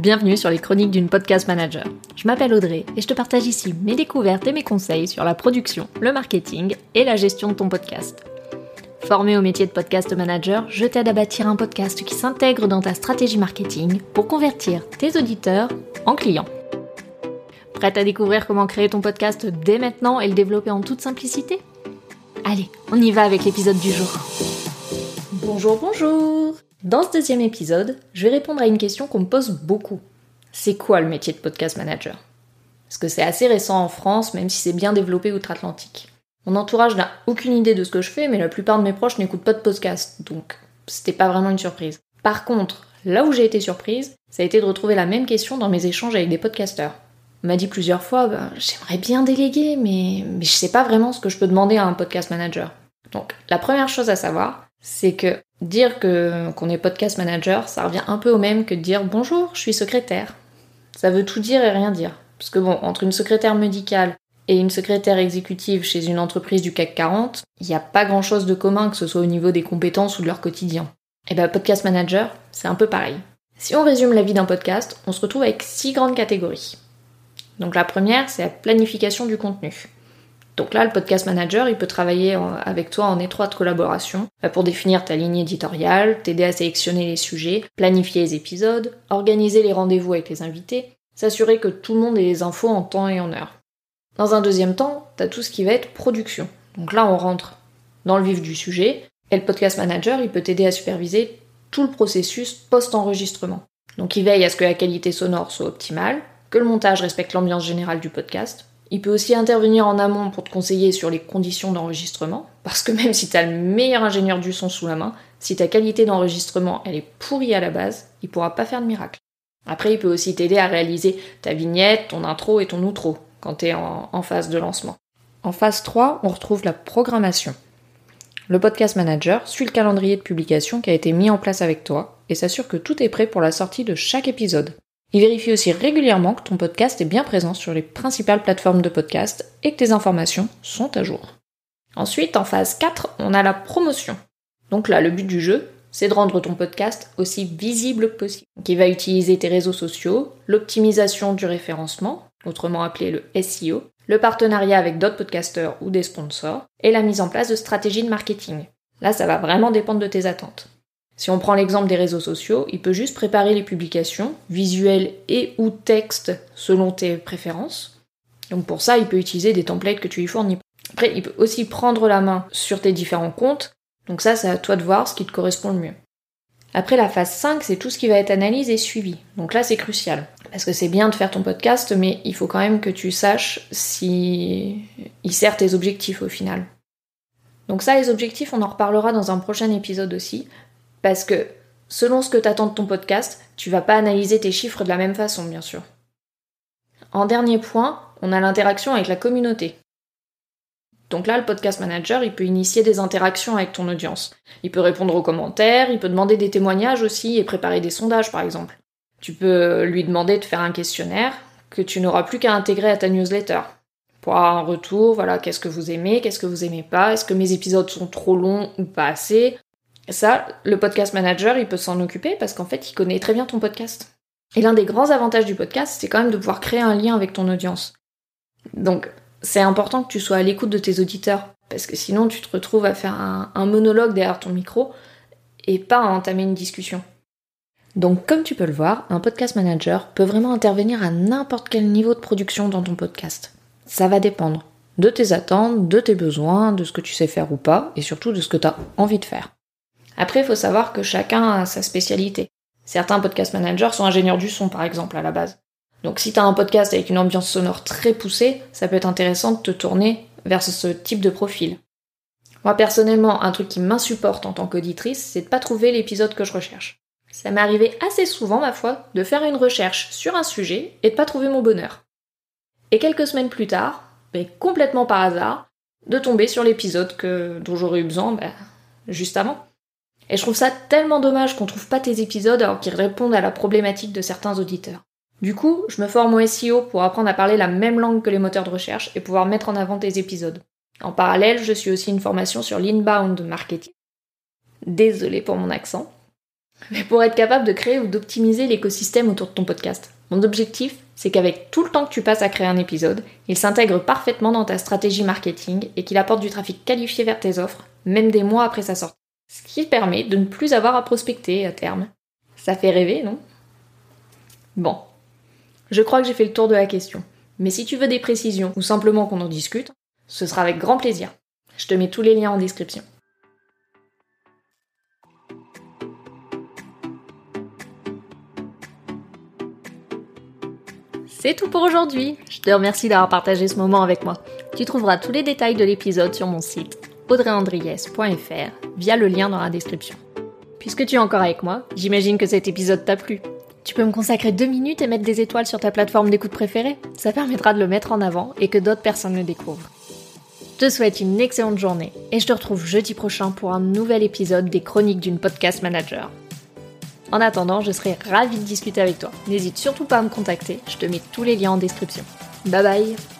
Bienvenue sur les chroniques d'une podcast manager. Je m'appelle Audrey et je te partage ici mes découvertes et mes conseils sur la production, le marketing et la gestion de ton podcast. Formé au métier de podcast manager, je t'aide à bâtir un podcast qui s'intègre dans ta stratégie marketing pour convertir tes auditeurs en clients. Prête à découvrir comment créer ton podcast dès maintenant et le développer en toute simplicité? Allez, on y va avec l'épisode du jour. Bonjour, bonjour Dans ce deuxième épisode, je vais répondre à une question qu'on me pose beaucoup. C'est quoi le métier de podcast manager? Parce que c'est assez récent en France, même si c'est bien développé outre-Atlantique. Mon entourage n'a aucune idée de ce que je fais, mais la plupart de mes proches n'écoutent pas de podcast, donc c'était pas vraiment une surprise. Par contre, là où j'ai été surprise, ça a été de retrouver la même question dans mes échanges avec des podcasteurs. On m'a dit plusieurs fois, ben, j'aimerais bien déléguer, mais je sais pas vraiment ce que je peux demander à un podcast manager. Donc, la première chose à savoir, c'est que dire que qu'on est podcast manager, ça revient un peu au même que dire bonjour, je suis secrétaire. Ça veut tout dire et rien dire. Parce que bon, entre une secrétaire médicale et une secrétaire exécutive chez une entreprise du CAC 40, il n'y a pas grand chose de commun que ce soit au niveau des compétences ou de leur quotidien. Et ben podcast manager, c'est un peu pareil. Si on résume la vie d'un podcast, on se retrouve avec six grandes catégories. Donc la première, c'est la planification du contenu. Donc là, le podcast manager, il peut travailler avec toi en étroite collaboration bah, pour définir ta ligne éditoriale, t'aider à sélectionner les sujets, planifier les épisodes, organiser les rendez-vous avec les invités, s'assurer que tout le monde ait les infos en temps et en heure. Dans un deuxième temps, t'as tout ce qui va être production. Donc là, on rentre dans le vif du sujet, et le podcast manager, il peut t'aider à superviser tout le processus post-enregistrement. Donc il veille à ce que la qualité sonore soit optimale, que le montage respecte l'ambiance générale du podcast. Il peut aussi intervenir en amont pour te conseiller sur les conditions d'enregistrement, parce que même si tu as le meilleur ingénieur du son sous la main, si ta qualité d'enregistrement elle est pourrie à la base, il pourra pas faire de miracle. Après, il peut aussi t'aider à réaliser ta vignette, ton intro et ton outro quand tu es en, en phase de lancement. En phase 3, on retrouve la programmation. Le podcast manager suit le calendrier de publication qui a été mis en place avec toi et s'assure que tout est prêt pour la sortie de chaque épisode. Il vérifie aussi régulièrement que ton podcast est bien présent sur les principales plateformes de podcast et que tes informations sont à jour. Ensuite, en phase 4, on a la promotion. Donc là, le but du jeu, c'est de rendre ton podcast aussi visible que possible. il va utiliser tes réseaux sociaux, l'optimisation du référencement, autrement appelé le SEO, le partenariat avec d'autres podcasteurs ou des sponsors, et la mise en place de stratégies de marketing. Là, ça va vraiment dépendre de tes attentes. Si on prend l'exemple des réseaux sociaux, il peut juste préparer les publications, visuelles et ou textes selon tes préférences. Donc pour ça, il peut utiliser des templates que tu lui fournis. Après, il peut aussi prendre la main sur tes différents comptes. Donc ça, c'est à toi de voir ce qui te correspond le mieux. Après la phase 5, c'est tout ce qui va être analyse et suivi. Donc là, c'est crucial. Parce que c'est bien de faire ton podcast, mais il faut quand même que tu saches si il sert tes objectifs au final. Donc ça, les objectifs, on en reparlera dans un prochain épisode aussi. Parce que selon ce que t'attends de ton podcast, tu vas pas analyser tes chiffres de la même façon, bien sûr. En dernier point, on a l'interaction avec la communauté. Donc là, le podcast manager, il peut initier des interactions avec ton audience. Il peut répondre aux commentaires, il peut demander des témoignages aussi et préparer des sondages, par exemple. Tu peux lui demander de faire un questionnaire que tu n'auras plus qu'à intégrer à ta newsletter. Pour avoir un retour, voilà, qu'est-ce que vous aimez, qu'est-ce que vous aimez pas, est-ce que mes épisodes sont trop longs ou pas assez, ça, le podcast manager, il peut s'en occuper parce qu'en fait, il connaît très bien ton podcast. Et l'un des grands avantages du podcast, c'est quand même de pouvoir créer un lien avec ton audience. Donc, c'est important que tu sois à l'écoute de tes auditeurs, parce que sinon, tu te retrouves à faire un, monologue derrière ton micro et pas à entamer une discussion. Donc, comme tu peux le voir, un podcast manager peut vraiment intervenir à n'importe quel niveau de production dans ton podcast. Ça va dépendre de tes attentes, de tes besoins, de ce que tu sais faire ou pas, et surtout de ce que tu as envie de faire. Après, il faut savoir que chacun a sa spécialité. Certains podcast managers sont ingénieurs du son, par exemple, à la base. Donc si t'as un podcast avec une ambiance sonore très poussée, ça peut être intéressant de te tourner vers ce type de profil. Moi personnellement, un truc qui m'insupporte en tant qu'auditrice, c'est de pas trouver l'épisode que je recherche. Ça m'est arrivé assez souvent, ma foi, de faire une recherche sur un sujet et de pas trouver mon bonheur. Et quelques semaines plus tard, mais complètement par hasard, de tomber sur l'épisode dont j'aurais eu besoin ben, juste avant. Et je trouve ça tellement dommage qu'on trouve pas tes épisodes alors qu'ils répondent à la problématique de certains auditeurs. Du coup, je me forme au SEO pour apprendre à parler la même langue que les moteurs de recherche et pouvoir mettre en avant tes épisodes. En parallèle, je suis aussi une formation sur l'inbound marketing. Désolée pour mon accent. Mais pour être capable de créer ou d'optimiser l'écosystème autour de ton podcast, mon objectif, c'est qu'avec tout le temps que tu passes à créer un épisode, il s'intègre parfaitement dans ta stratégie marketing et qu'il apporte du trafic qualifié vers tes offres, même des mois après sa sortie. Ce qui permet de ne plus avoir à prospecter à terme. Ça fait rêver, non? Bon. Je crois que j'ai fait le tour de la question. Mais si tu veux des précisions ou simplement qu'on en discute, ce sera avec grand plaisir. Je te mets tous les liens en description. C'est tout pour aujourd'hui. Je te remercie d'avoir partagé ce moment avec moi. Tu trouveras tous les détails de l'épisode sur mon site audreyandriès.fr via le lien dans la description. Puisque tu es encore avec moi, j'imagine que cet épisode t'a plu. Tu peux me consacrer deux minutes et mettre des étoiles sur ta plateforme d'écoute préférée. Ça permettra de le mettre en avant et que d'autres personnes le découvrent. Je te souhaite une excellente journée et je te retrouve jeudi prochain pour un nouvel épisode des Chroniques d'une podcast manager. En attendant, je serai ravie de discuter avec toi. N'hésite surtout pas à me contacter, je te mets tous les liens en description. Bye bye